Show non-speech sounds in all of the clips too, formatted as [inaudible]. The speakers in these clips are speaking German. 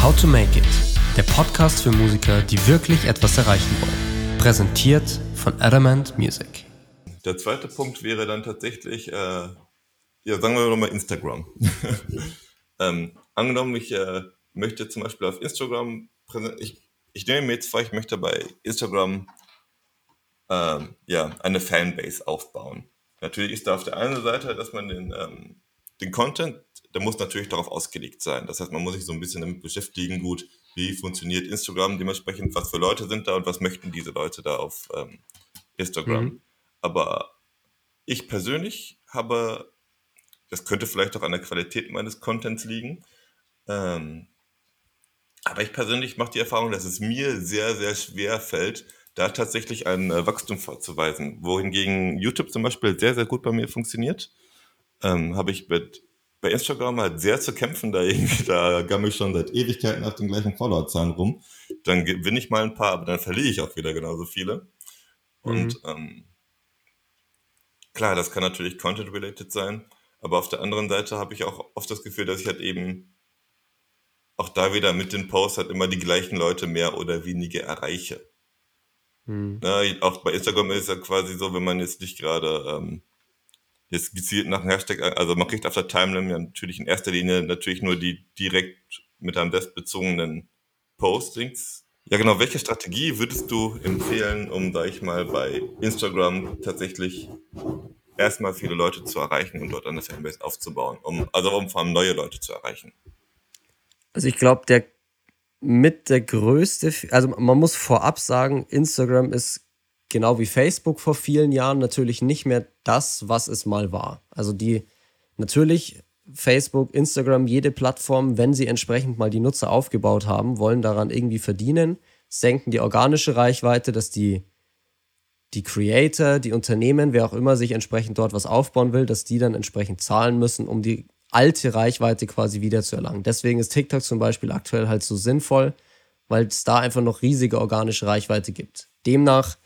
How to Make It, der Podcast für Musiker, die wirklich etwas erreichen wollen. Präsentiert von Adamant Music. Der zweite Punkt wäre dann tatsächlich, äh, ja, sagen wir nochmal Instagram. [laughs] ähm, angenommen, ich äh, möchte zum Beispiel auf Instagram, ich, ich nehme mir jetzt vor, ich möchte bei Instagram ähm, ja, eine Fanbase aufbauen. Natürlich ist da auf der einen Seite, dass man den, ähm, den Content, der muss natürlich darauf ausgelegt sein. Das heißt, man muss sich so ein bisschen damit beschäftigen, gut, wie funktioniert Instagram, dementsprechend, was für Leute sind da und was möchten diese Leute da auf ähm, Instagram. Mhm. Aber ich persönlich habe, das könnte vielleicht auch an der Qualität meines Contents liegen, ähm, aber ich persönlich mache die Erfahrung, dass es mir sehr, sehr schwer fällt, da tatsächlich ein äh, Wachstum vorzuweisen. Wohingegen YouTube zum Beispiel sehr, sehr gut bei mir funktioniert. Ähm, Habe ich mit, bei Instagram halt sehr zu kämpfen, da, da gammel ich schon seit Ewigkeiten auf den gleichen Followerzahlen rum. Dann gewinne ich mal ein paar, aber dann verliere ich auch wieder genauso viele. Und mhm. ähm, klar, das kann natürlich Content-related sein, aber auf der anderen Seite habe ich auch oft das Gefühl, dass ich halt eben auch da wieder mit den Posts halt immer die gleichen Leute mehr oder weniger erreiche. Hm. Na, auch bei Instagram ist es ja quasi so, wenn man jetzt nicht gerade ähm, jetzt gezielt nach einem Hashtag, also man kriegt auf der Timeline ja natürlich in erster Linie natürlich nur die direkt mit einem Desk bezogenen Postings. Ja genau, welche Strategie würdest du empfehlen, um, sag ich mal, bei Instagram tatsächlich erstmal viele Leute zu erreichen und dort eine Fanbase aufzubauen, um, also um vor allem neue Leute zu erreichen? Also ich glaube, der mit der größte, also man muss vorab sagen, Instagram ist genau wie Facebook vor vielen Jahren natürlich nicht mehr das, was es mal war. Also die, natürlich Facebook, Instagram, jede Plattform, wenn sie entsprechend mal die Nutzer aufgebaut haben, wollen daran irgendwie verdienen, senken die organische Reichweite, dass die, die Creator, die Unternehmen, wer auch immer sich entsprechend dort was aufbauen will, dass die dann entsprechend zahlen müssen, um die alte Reichweite quasi wieder zu erlangen. Deswegen ist TikTok zum Beispiel aktuell halt so sinnvoll, weil es da einfach noch riesige organische Reichweite gibt. Demnach,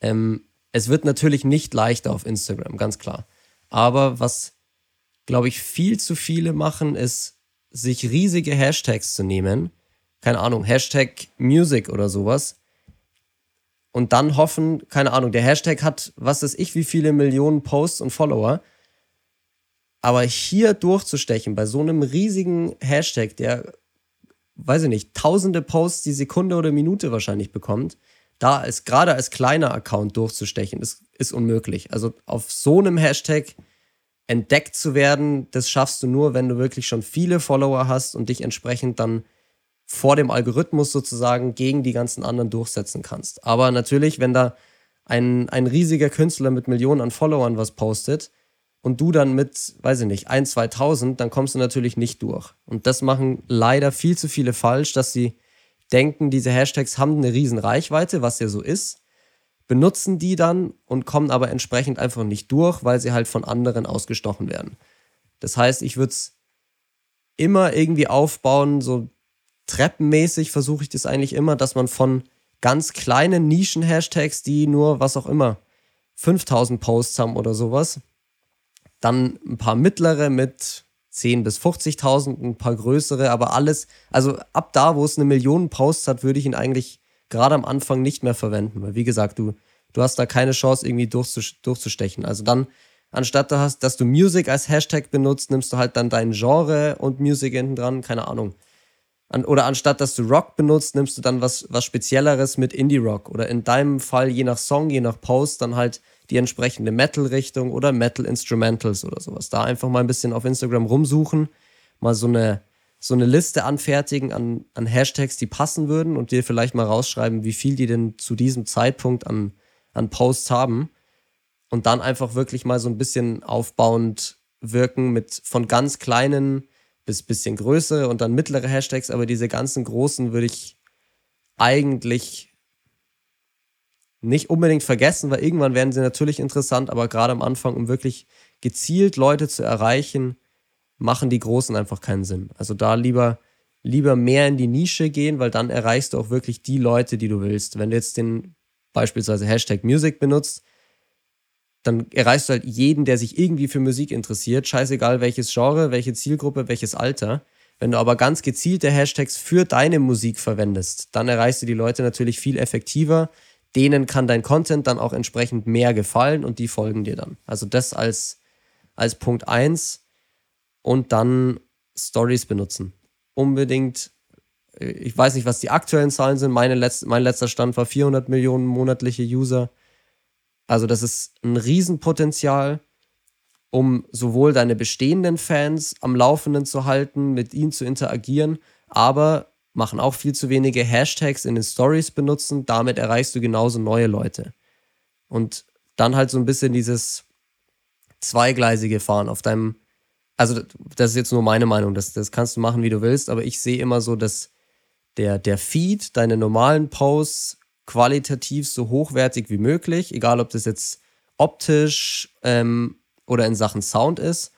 ähm, es wird natürlich nicht leichter auf Instagram, ganz klar. Aber was, glaube ich, viel zu viele machen, ist, sich riesige Hashtags zu nehmen. Keine Ahnung, Hashtag Music oder sowas. Und dann hoffen, keine Ahnung, der Hashtag hat, was weiß ich, wie viele Millionen Posts und Follower. Aber hier durchzustechen bei so einem riesigen Hashtag, der, weiß ich nicht, tausende Posts die Sekunde oder Minute wahrscheinlich bekommt, da ist gerade als kleiner Account durchzustechen, ist, ist unmöglich. Also auf so einem Hashtag entdeckt zu werden, das schaffst du nur, wenn du wirklich schon viele Follower hast und dich entsprechend dann vor dem Algorithmus sozusagen gegen die ganzen anderen durchsetzen kannst. Aber natürlich, wenn da ein, ein riesiger Künstler mit Millionen an Followern was postet, und du dann mit, weiß ich nicht, 1, 2000, dann kommst du natürlich nicht durch. Und das machen leider viel zu viele falsch, dass sie denken, diese Hashtags haben eine riesen Reichweite, was ja so ist, benutzen die dann und kommen aber entsprechend einfach nicht durch, weil sie halt von anderen ausgestochen werden. Das heißt, ich würde es immer irgendwie aufbauen, so treppenmäßig versuche ich das eigentlich immer, dass man von ganz kleinen Nischen-Hashtags, die nur, was auch immer, 5000 Posts haben oder sowas, dann ein paar mittlere mit 10.000 bis 50.000, ein paar größere, aber alles, also ab da, wo es eine Million Posts hat, würde ich ihn eigentlich gerade am Anfang nicht mehr verwenden, weil wie gesagt, du, du hast da keine Chance, irgendwie durchzustechen. Also dann, anstatt du hast, dass du Music als Hashtag benutzt, nimmst du halt dann dein Genre und Music hinten dran, keine Ahnung. An, oder anstatt dass du Rock benutzt, nimmst du dann was, was Spezielleres mit Indie-Rock. Oder in deinem Fall, je nach Song, je nach Post, dann halt die entsprechende Metal-Richtung oder Metal-Instrumentals oder sowas. Da einfach mal ein bisschen auf Instagram rumsuchen, mal so eine, so eine Liste anfertigen an, an Hashtags, die passen würden und dir vielleicht mal rausschreiben, wie viel die denn zu diesem Zeitpunkt an, an Posts haben. Und dann einfach wirklich mal so ein bisschen aufbauend wirken mit von ganz kleinen bis bisschen größere und dann mittlere Hashtags, aber diese ganzen großen würde ich eigentlich nicht unbedingt vergessen, weil irgendwann werden sie natürlich interessant, aber gerade am Anfang, um wirklich gezielt Leute zu erreichen, machen die Großen einfach keinen Sinn. Also da lieber, lieber mehr in die Nische gehen, weil dann erreichst du auch wirklich die Leute, die du willst. Wenn du jetzt den beispielsweise Hashtag Music benutzt, dann erreichst du halt jeden, der sich irgendwie für Musik interessiert, scheißegal welches Genre, welche Zielgruppe, welches Alter. Wenn du aber ganz gezielte Hashtags für deine Musik verwendest, dann erreichst du die Leute natürlich viel effektiver. Denen kann dein Content dann auch entsprechend mehr gefallen und die folgen dir dann. Also das als, als Punkt 1 und dann Stories benutzen. Unbedingt, äh, ich weiß nicht, was die aktuellen Zahlen sind. Meine letzte, mein letzter Stand war 400 Millionen monatliche User. Also das ist ein Riesenpotenzial um sowohl deine bestehenden Fans am Laufenden zu halten, mit ihnen zu interagieren, aber machen auch viel zu wenige Hashtags in den Stories benutzen. Damit erreichst du genauso neue Leute. Und dann halt so ein bisschen dieses zweigleisige Fahren auf deinem, also das ist jetzt nur meine Meinung, das, das kannst du machen, wie du willst, aber ich sehe immer so, dass der, der Feed, deine normalen Posts qualitativ so hochwertig wie möglich, egal ob das jetzt optisch ähm, oder in Sachen Sound ist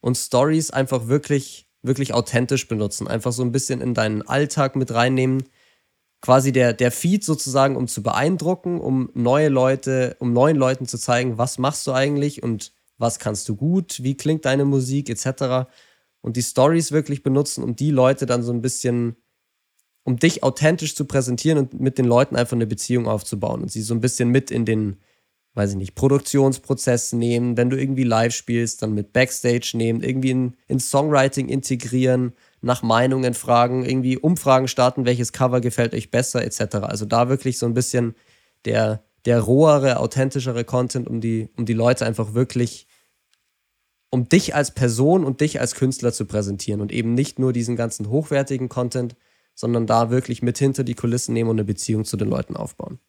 und Stories einfach wirklich, wirklich authentisch benutzen. Einfach so ein bisschen in deinen Alltag mit reinnehmen. Quasi der, der Feed sozusagen, um zu beeindrucken, um neue Leute, um neuen Leuten zu zeigen, was machst du eigentlich und was kannst du gut, wie klingt deine Musik etc. Und die Stories wirklich benutzen, um die Leute dann so ein bisschen, um dich authentisch zu präsentieren und mit den Leuten einfach eine Beziehung aufzubauen und sie so ein bisschen mit in den, weiß ich nicht, Produktionsprozess nehmen, wenn du irgendwie live spielst, dann mit Backstage nehmen, irgendwie in, in Songwriting integrieren, nach Meinungen fragen, irgendwie Umfragen starten, welches Cover gefällt euch besser, etc. Also da wirklich so ein bisschen der, der rohere, authentischere Content, um die, um die Leute einfach wirklich, um dich als Person und dich als Künstler zu präsentieren und eben nicht nur diesen ganzen hochwertigen Content, sondern da wirklich mit hinter die Kulissen nehmen und eine Beziehung zu den Leuten aufbauen.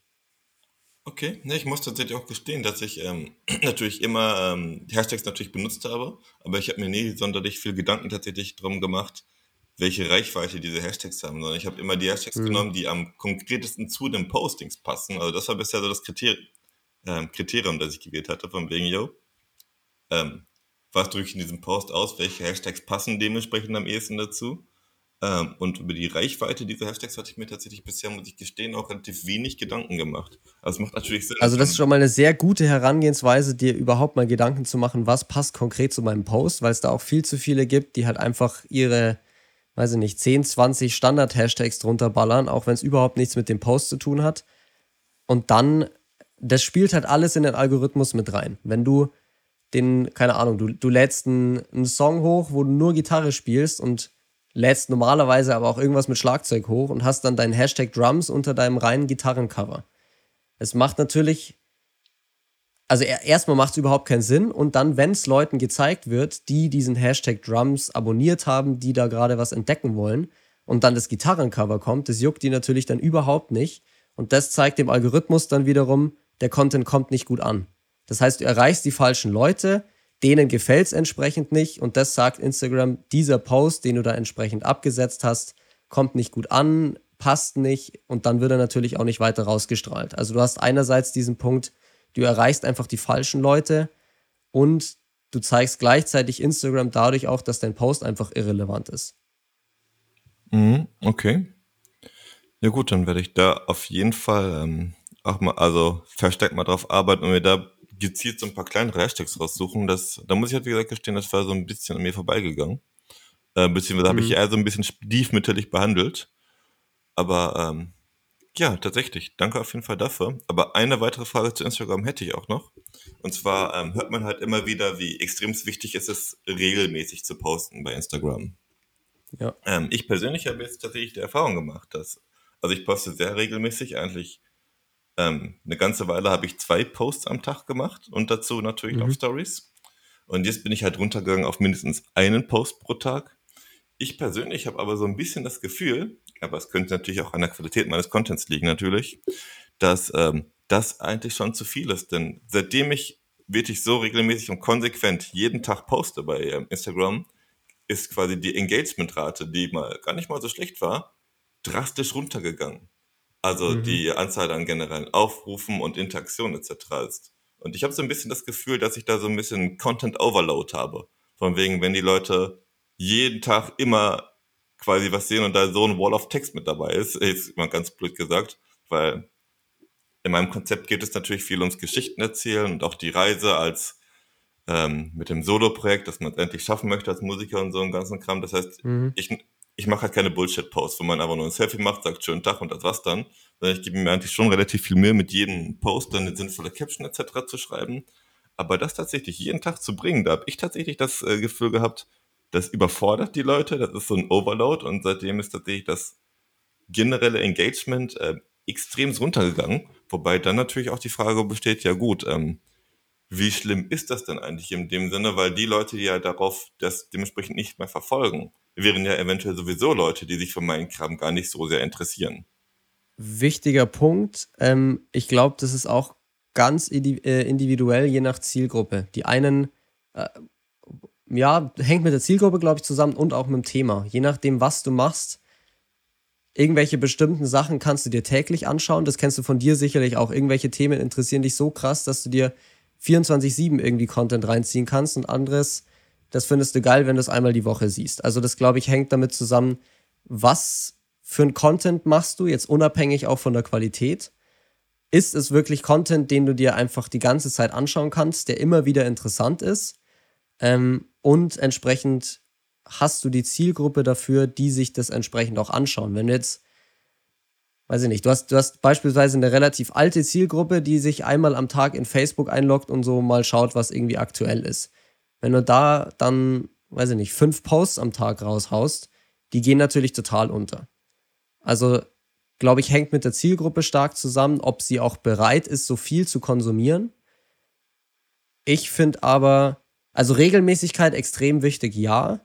Okay, ne, ich muss tatsächlich auch gestehen, dass ich ähm, [clears throat] natürlich immer ähm, Hashtags natürlich benutzt habe, aber ich habe mir nie sonderlich viel Gedanken tatsächlich drum gemacht, welche Reichweite diese Hashtags haben, sondern ich habe immer die Hashtags mhm. genommen, die am konkretesten zu den Postings passen. Also das war bisher so das Kriterium, ähm, Kriterium das ich gewählt hatte, von wegen, yo, ähm, was drücke ich in diesem Post aus, welche Hashtags passen dementsprechend am ehesten dazu. Ähm, und über die Reichweite dieser Hashtags hatte ich mir tatsächlich bisher, muss ich gestehen, auch relativ wenig Gedanken gemacht. Also es macht natürlich Sinn. Also das ist schon mal eine sehr gute Herangehensweise, dir überhaupt mal Gedanken zu machen, was passt konkret zu meinem Post, weil es da auch viel zu viele gibt, die halt einfach ihre, weiß ich nicht, 10, 20 Standard-Hashtags drunter ballern, auch wenn es überhaupt nichts mit dem Post zu tun hat. Und dann, das spielt halt alles in den Algorithmus mit rein. Wenn du den, keine Ahnung, du, du lädst einen, einen Song hoch, wo du nur Gitarre spielst und lädst normalerweise aber auch irgendwas mit Schlagzeug hoch und hast dann deinen Hashtag Drums unter deinem reinen Gitarrencover. Es macht natürlich, also erstmal macht es überhaupt keinen Sinn und dann, wenn es Leuten gezeigt wird, die diesen Hashtag Drums abonniert haben, die da gerade was entdecken wollen und dann das Gitarrencover kommt, das juckt die natürlich dann überhaupt nicht und das zeigt dem Algorithmus dann wiederum, der Content kommt nicht gut an. Das heißt, du erreichst die falschen Leute, denen gefällt es entsprechend nicht und das sagt Instagram, dieser Post, den du da entsprechend abgesetzt hast, kommt nicht gut an, passt nicht und dann wird er natürlich auch nicht weiter rausgestrahlt. Also du hast einerseits diesen Punkt, du erreichst einfach die falschen Leute und du zeigst gleichzeitig Instagram dadurch auch, dass dein Post einfach irrelevant ist. Mhm, okay. Ja gut, dann werde ich da auf jeden Fall ähm, auch mal, also verstärkt mal drauf arbeiten und mir da gezielt so ein paar kleinere Hashtags raussuchen. Das, da muss ich halt wie gesagt gestehen, das war so ein bisschen an mir vorbeigegangen. Äh, beziehungsweise mhm. habe ich eher so ein bisschen stiefmütterlich behandelt. Aber ähm, ja, tatsächlich. Danke auf jeden Fall dafür. Aber eine weitere Frage zu Instagram hätte ich auch noch. Und zwar ähm, hört man halt immer wieder, wie extrem wichtig ist es ist, regelmäßig zu posten bei Instagram. Ja. Ähm, ich persönlich habe jetzt tatsächlich die Erfahrung gemacht, dass, also ich poste sehr regelmäßig, eigentlich ähm, eine ganze Weile habe ich zwei Posts am Tag gemacht und dazu natürlich mhm. noch Stories. Und jetzt bin ich halt runtergegangen auf mindestens einen Post pro Tag. Ich persönlich habe aber so ein bisschen das Gefühl, aber es könnte natürlich auch an der Qualität meines Contents liegen natürlich, dass ähm, das eigentlich schon zu viel ist. Denn seitdem ich wirklich so regelmäßig und konsequent jeden Tag poste bei ähm, Instagram, ist quasi die Engagementrate, die mal gar nicht mal so schlecht war, drastisch runtergegangen. Also mhm. die Anzahl an generellen Aufrufen und Interaktionen etc. ist. Und ich habe so ein bisschen das Gefühl, dass ich da so ein bisschen Content Overload habe. Von wegen, wenn die Leute jeden Tag immer quasi was sehen und da so ein Wall of Text mit dabei ist, [laughs] ist mal ganz blöd gesagt, weil in meinem Konzept geht es natürlich viel ums Geschichten erzählen und auch die Reise als ähm, mit dem Solo-Projekt, dass man es endlich schaffen möchte als Musiker und so einen ganzen Kram. Das heißt, mhm. ich, ich mache halt keine Bullshit-Posts, wo man einfach nur ein Selfie macht, sagt schönen Tag und das war's dann. Ich gebe mir eigentlich schon relativ viel Mühe, mit jedem Post dann eine sinnvolle Caption etc. zu schreiben. Aber das tatsächlich jeden Tag zu bringen, da habe ich tatsächlich das äh, Gefühl gehabt, das überfordert die Leute, das ist so ein Overload und seitdem ist tatsächlich das generelle Engagement äh, extrem runtergegangen. Wobei dann natürlich auch die Frage besteht, ja gut, ähm, wie schlimm ist das denn eigentlich in dem Sinne, weil die Leute, die ja darauf das dementsprechend nicht mehr verfolgen, wären ja eventuell sowieso Leute, die sich für meinen Kram gar nicht so sehr interessieren. Wichtiger Punkt. Ähm, ich glaube, das ist auch ganz äh, individuell, je nach Zielgruppe. Die einen, äh, ja, hängt mit der Zielgruppe, glaube ich, zusammen und auch mit dem Thema. Je nachdem, was du machst, irgendwelche bestimmten Sachen kannst du dir täglich anschauen. Das kennst du von dir sicherlich auch. Irgendwelche Themen interessieren dich so krass, dass du dir 24-7 irgendwie Content reinziehen kannst und anderes, das findest du geil, wenn du es einmal die Woche siehst. Also das, glaube ich, hängt damit zusammen, was für ein Content machst du, jetzt unabhängig auch von der Qualität ist es wirklich Content, den du dir einfach die ganze Zeit anschauen kannst, der immer wieder interessant ist. Ähm, und entsprechend hast du die Zielgruppe dafür, die sich das entsprechend auch anschauen. Wenn du jetzt, weiß ich nicht, du hast, du hast beispielsweise eine relativ alte Zielgruppe, die sich einmal am Tag in Facebook einloggt und so mal schaut, was irgendwie aktuell ist. Wenn du da dann, weiß ich nicht, fünf Posts am Tag raushaust, die gehen natürlich total unter. Also glaube ich, hängt mit der Zielgruppe stark zusammen, ob sie auch bereit ist, so viel zu konsumieren. Ich finde aber, also Regelmäßigkeit extrem wichtig, ja.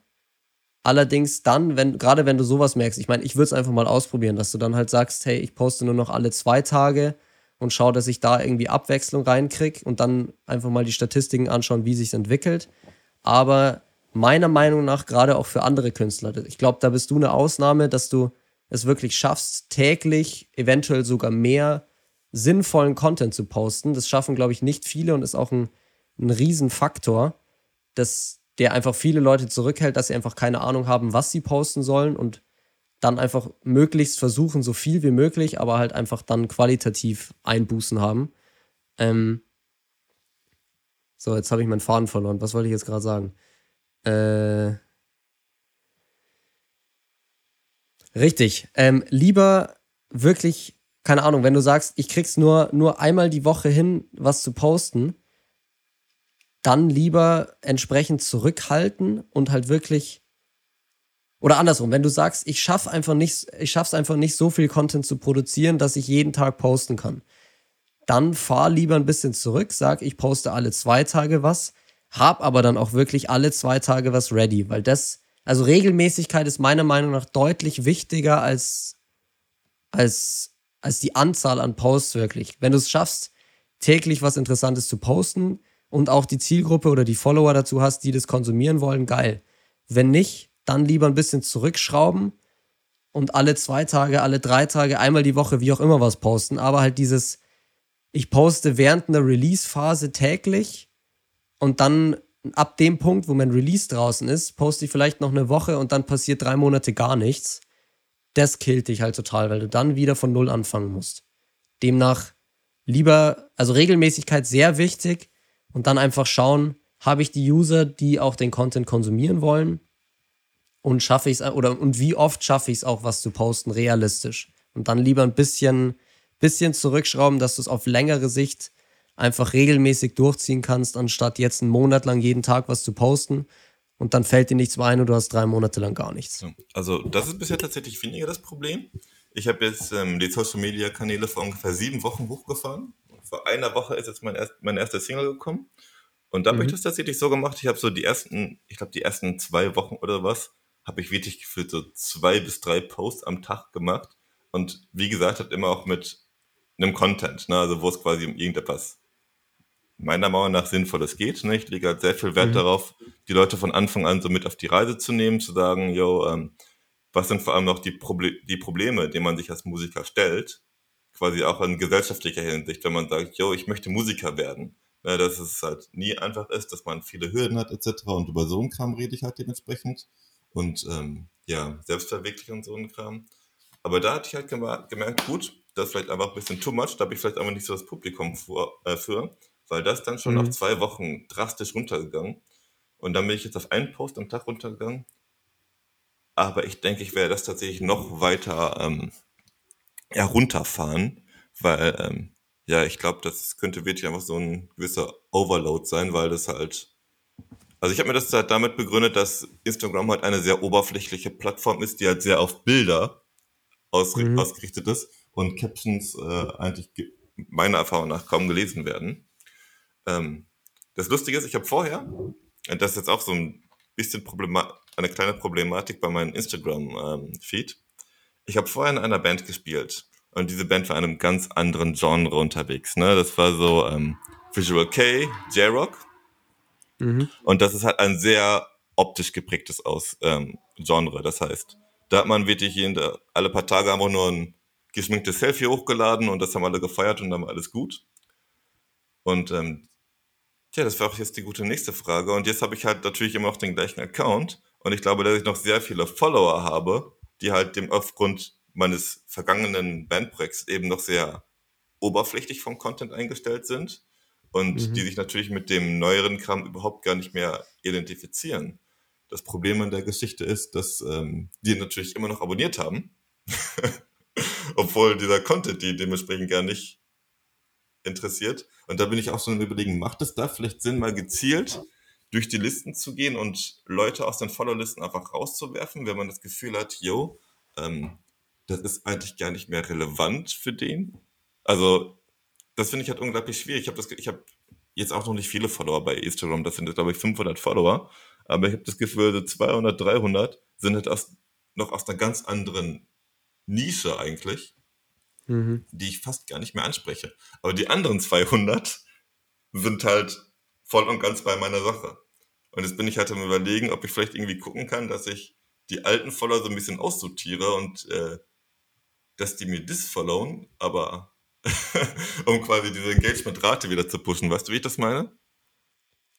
Allerdings dann, wenn, gerade wenn du sowas merkst, ich meine, ich würde es einfach mal ausprobieren, dass du dann halt sagst, hey, ich poste nur noch alle zwei Tage und schau, dass ich da irgendwie Abwechslung reinkriege und dann einfach mal die Statistiken anschauen, wie sich entwickelt. Aber meiner Meinung nach, gerade auch für andere Künstler, ich glaube, da bist du eine Ausnahme, dass du es wirklich schaffst, täglich eventuell sogar mehr sinnvollen Content zu posten. Das schaffen, glaube ich, nicht viele und ist auch ein, ein Riesenfaktor, dass der einfach viele Leute zurückhält, dass sie einfach keine Ahnung haben, was sie posten sollen und dann einfach möglichst versuchen, so viel wie möglich, aber halt einfach dann qualitativ Einbußen haben. Ähm so, jetzt habe ich meinen Faden verloren. Was wollte ich jetzt gerade sagen? Äh Richtig. Ähm, lieber wirklich, keine Ahnung, wenn du sagst, ich krieg's nur, nur einmal die Woche hin, was zu posten, dann lieber entsprechend zurückhalten und halt wirklich. Oder andersrum, wenn du sagst, ich schaff einfach nicht, ich schaff's einfach nicht, so viel Content zu produzieren, dass ich jeden Tag posten kann. Dann fahr lieber ein bisschen zurück, sag, ich poste alle zwei Tage was, hab aber dann auch wirklich alle zwei Tage was ready, weil das also Regelmäßigkeit ist meiner Meinung nach deutlich wichtiger als, als, als die Anzahl an Posts wirklich. Wenn du es schaffst, täglich was Interessantes zu posten und auch die Zielgruppe oder die Follower dazu hast, die das konsumieren wollen, geil. Wenn nicht, dann lieber ein bisschen zurückschrauben und alle zwei Tage, alle drei Tage, einmal die Woche, wie auch immer was posten. Aber halt dieses, ich poste während einer Release-Phase täglich und dann ab dem Punkt, wo mein Release draußen ist, poste ich vielleicht noch eine Woche und dann passiert drei Monate gar nichts. Das killt dich halt total, weil du dann wieder von Null anfangen musst. Demnach lieber, also Regelmäßigkeit sehr wichtig und dann einfach schauen, habe ich die User, die auch den Content konsumieren wollen und schaffe ich es oder und wie oft schaffe ich es auch, was zu posten, realistisch. Und dann lieber ein bisschen, bisschen zurückschrauben, dass du es auf längere Sicht einfach regelmäßig durchziehen kannst, anstatt jetzt einen Monat lang jeden Tag was zu posten und dann fällt dir nichts mehr ein und du hast drei Monate lang gar nichts. Also das ist bisher tatsächlich weniger das Problem. Ich habe jetzt ähm, die Social Media Kanäle vor ungefähr sieben Wochen hochgefahren. Vor einer Woche ist jetzt mein, erst, mein erster Single gekommen. Und da mhm. habe ich das tatsächlich so gemacht. Ich habe so die ersten, ich glaube die ersten zwei Wochen oder was, habe ich wirklich gefühlt so zwei bis drei Posts am Tag gemacht. Und wie gesagt, hat immer auch mit einem Content, ne? also wo es quasi um irgendetwas meiner Meinung nach Sinnvolles geht. Ne? Ich lege halt sehr viel Wert mhm. darauf, die Leute von Anfang an so mit auf die Reise zu nehmen, zu sagen, yo, ähm, was sind vor allem noch die, Proble die Probleme, denen man sich als Musiker stellt, quasi auch in gesellschaftlicher Hinsicht, wenn man sagt, yo, ich möchte Musiker werden. Ne, dass es halt nie einfach ist, dass man viele Hürden hat etc. Und über so einen Kram rede ich halt dementsprechend. Und ähm, ja, Selbstverwirklichung und so einen Kram. Aber da hatte ich halt gemerkt, gut, das ist vielleicht einfach ein bisschen too much, da habe ich vielleicht einfach nicht so das Publikum vor, äh, für weil das dann schon mhm. nach zwei Wochen drastisch runtergegangen. Und dann bin ich jetzt auf einen Post am Tag runtergegangen. aber ich denke, ich werde das tatsächlich noch weiter ähm, herunterfahren, weil ähm, ja, ich glaube, das könnte wirklich einfach so ein gewisser Overload sein, weil das halt also ich habe mir das halt damit begründet, dass Instagram halt eine sehr oberflächliche Plattform ist, die halt sehr auf Bilder ausri- Mhm. ausgerichtet ist und Captions äh, eigentlich ge- meiner Erfahrung nach kaum gelesen werden. Ähm, das Lustige ist, ich habe vorher, und das ist jetzt auch so ein bisschen Problema eine kleine Problematik bei meinem Instagram-Feed, ich habe vorher in einer Band gespielt und diese Band war in einem ganz anderen Genre unterwegs. Ne? Das war so ähm, Visual K, J-Rock Mhm. und das ist halt ein sehr optisch geprägtes Aus ähm, Genre. Das heißt, da hat man wirklich jede, alle paar Tage einfach nur ein geschminktes Selfie hochgeladen und das haben alle gefeiert und dann war alles gut. Und ähm, tja, das war auch jetzt die gute nächste Frage. Und jetzt habe ich halt natürlich immer noch den gleichen Account. Und ich glaube, dass ich noch sehr viele Follower habe, die halt dem aufgrund meines vergangenen Bandprojekts eben noch sehr oberflächlich vom Content eingestellt sind und Mhm. die sich natürlich mit dem neueren Kram überhaupt gar nicht mehr identifizieren. Das Problem an der Geschichte ist, dass ähm, die natürlich immer noch abonniert haben, [laughs] obwohl dieser Content die dementsprechend gar nicht interessiert. Und da bin ich auch so im Überlegen, macht es da vielleicht Sinn, mal gezielt durch die Listen zu gehen und Leute aus den Follow-Listen einfach rauszuwerfen, wenn man das Gefühl hat, yo, ähm, das ist eigentlich gar nicht mehr relevant für den. Also, das finde ich halt unglaublich schwierig. Ich habe das, ich habe jetzt auch noch nicht viele Follower bei Instagram. Das sind jetzt, glaube ich, 500 Follower. Aber ich habe das Gefühl, so 200, 300 sind halt aus, noch aus einer ganz anderen Nische eigentlich, Mhm. die ich fast gar nicht mehr anspreche. Aber die anderen 200 sind halt voll und ganz bei meiner Sache. Und jetzt bin ich halt am überlegen, ob ich vielleicht irgendwie gucken kann, dass ich die alten Follower so ein bisschen aussortiere und äh, dass die mir disfollowen, aber [laughs] um quasi diese Engagement-Rate wieder zu pushen. Weißt du, wie ich das meine?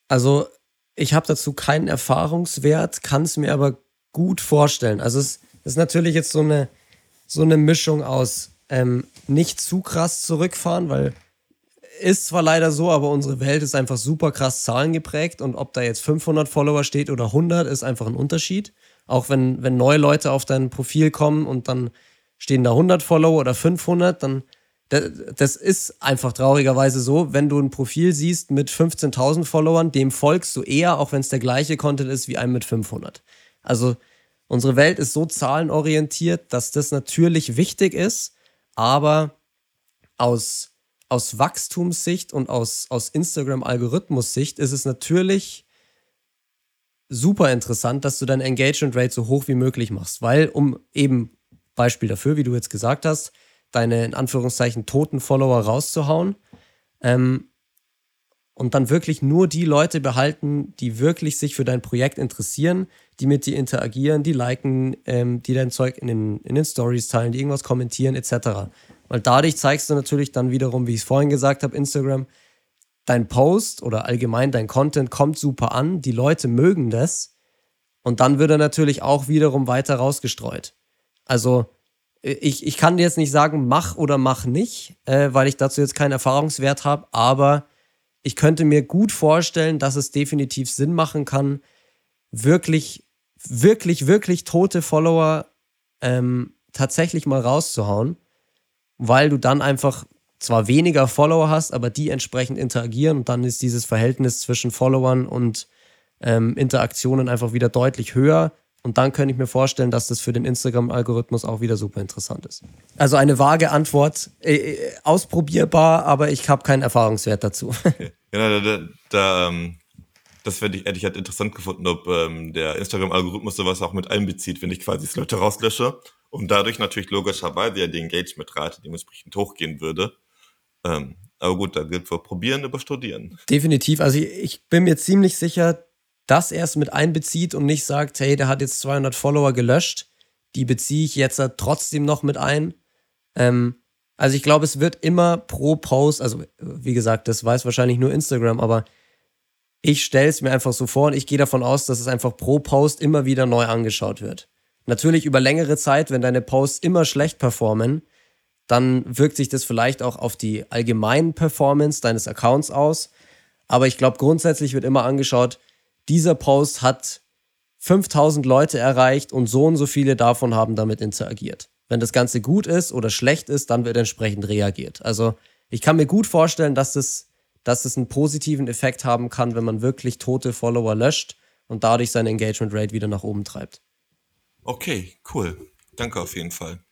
Also, ich habe dazu keinen Erfahrungswert, kann es mir aber gut vorstellen. Also, es ist natürlich jetzt so eine, so eine Mischung aus ähm, nicht zu krass zurückfahren, weil ist zwar leider so, aber unsere Welt ist einfach super krass zahlengeprägt und ob da jetzt 500 Follower steht oder 100, ist einfach ein Unterschied. Auch wenn, wenn neue Leute auf dein Profil kommen und dann stehen da 100 Follower oder 500, dann da- das ist einfach traurigerweise so, wenn du ein Profil siehst mit 15.000 Followern, dem folgst du eher, auch wenn es der gleiche Content ist wie einem mit 500. Also unsere Welt ist so zahlenorientiert, dass das natürlich wichtig ist, aber aus, aus Wachstumssicht und aus, aus Instagram-Algorithmus-Sicht ist es natürlich super interessant, dass du deine Engagement Rate so hoch wie möglich machst, weil um eben Beispiel dafür, wie du jetzt gesagt hast, deine in Anführungszeichen toten Follower rauszuhauen ähm, und dann wirklich nur die Leute behalten, die wirklich sich für dein Projekt interessieren, die mit dir interagieren, die liken, ähm, die dein Zeug in den, in den Stories teilen, die irgendwas kommentieren etc. Weil dadurch zeigst du natürlich dann wiederum, wie ich es vorhin gesagt habe, Instagram, dein Post oder allgemein dein Content kommt super an, die Leute mögen das und dann wird er natürlich auch wiederum weiter rausgestreut. Also ich, ich kann dir jetzt nicht sagen, mach oder mach nicht, äh, weil ich dazu jetzt keinen Erfahrungswert habe, aber ich könnte mir gut vorstellen, dass es definitiv Sinn machen kann, wirklich, wirklich, wirklich tote Follower ähm, tatsächlich mal rauszuhauen, weil du dann einfach zwar weniger Follower hast, aber die entsprechend interagieren und dann ist dieses Verhältnis zwischen Followern und ähm, Interaktionen einfach wieder deutlich höher. Und dann könnte ich mir vorstellen, dass das für den Instagram-Algorithmus auch wieder super interessant ist. Also eine vage Antwort, äh, äh, ausprobierbar, aber ich habe keinen Erfahrungswert dazu. Genau, da, da, da ähm, das hätte ich, hätte ich halt interessant gefunden, ob ähm, der Instagram-Algorithmus sowas auch mit einbezieht, wenn ich quasi die Leute rauslösche und dadurch natürlich logischerweise ja die Engagement-Rate dementsprechend hochgehen würde. Ähm, aber gut, da gilt für probieren über studieren. Definitiv. Also ich, ich bin mir ziemlich sicher, dass er es mit einbezieht und nicht sagt, hey, der hat jetzt 200 Follower gelöscht, die beziehe ich jetzt trotzdem noch mit ein. Ähm, also ich glaube, es wird immer pro Post, also wie gesagt, das weiß wahrscheinlich nur Instagram, aber ich stelle es mir einfach so vor und ich gehe davon aus, dass es einfach pro Post immer wieder neu angeschaut wird. Natürlich über längere Zeit, wenn deine Posts immer schlecht performen, dann wirkt sich das vielleicht auch auf die allgemeine Performance deines Accounts aus. Aber ich glaube, grundsätzlich wird immer angeschaut, dieser Post hat 5000 Leute erreicht und so und so viele davon haben damit interagiert. Wenn das Ganze gut ist oder schlecht ist, dann wird entsprechend reagiert. Also ich kann mir gut vorstellen, dass das, dass es einen positiven Effekt haben kann, wenn man wirklich tote Follower löscht und dadurch seine Engagement Rate wieder nach oben treibt. Okay, cool. Danke auf jeden Fall.